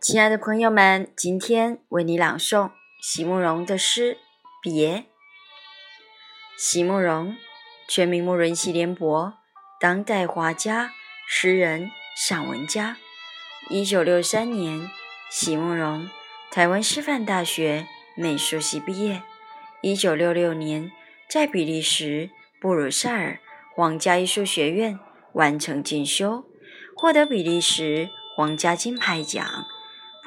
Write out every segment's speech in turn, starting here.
亲爱的朋友们，今天为你朗诵席慕容的诗《别》。席慕容，全名慕容席联博，当代画家、诗人、散文家。一九六三年，席慕容台湾师范大学美术系毕业。一九六六年，在比利时布鲁塞尔皇家艺术学院完成进修，获得比利时皇家金牌奖。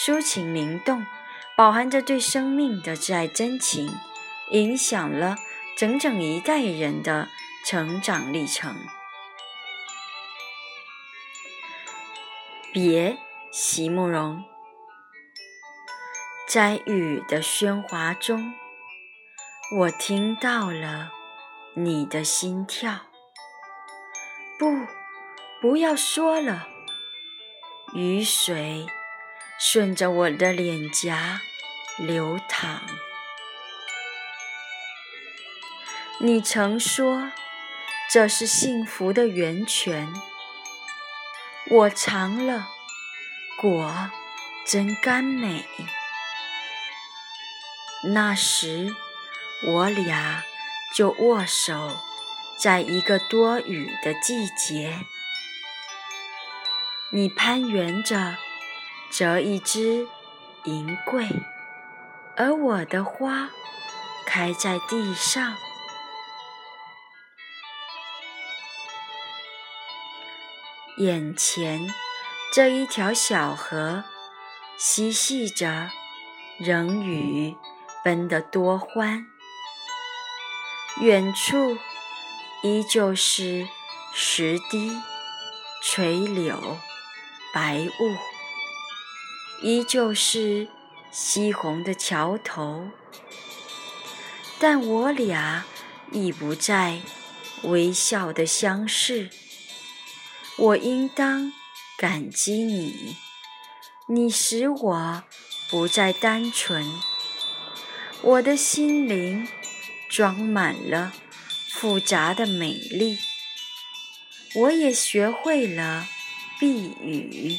抒情灵动，饱含着对生命的挚爱真情，影响了整整一代人的成长历程。别，席慕容。在雨的喧哗中，我听到了你的心跳。不，不要说了，雨水。顺着我的脸颊流淌。你曾说这是幸福的源泉，我尝了，果真甘美。那时我俩就握手，在一个多雨的季节，你攀援着。折一枝银桂，而我的花开在地上。眼前这一条小河嬉戏着，仍雨奔得多欢。远处依旧是石堤、垂柳、白雾。依旧是西红的桥头，但我俩已不再微笑的相视。我应当感激你，你使我不再单纯。我的心灵装满了复杂的美丽，我也学会了避雨。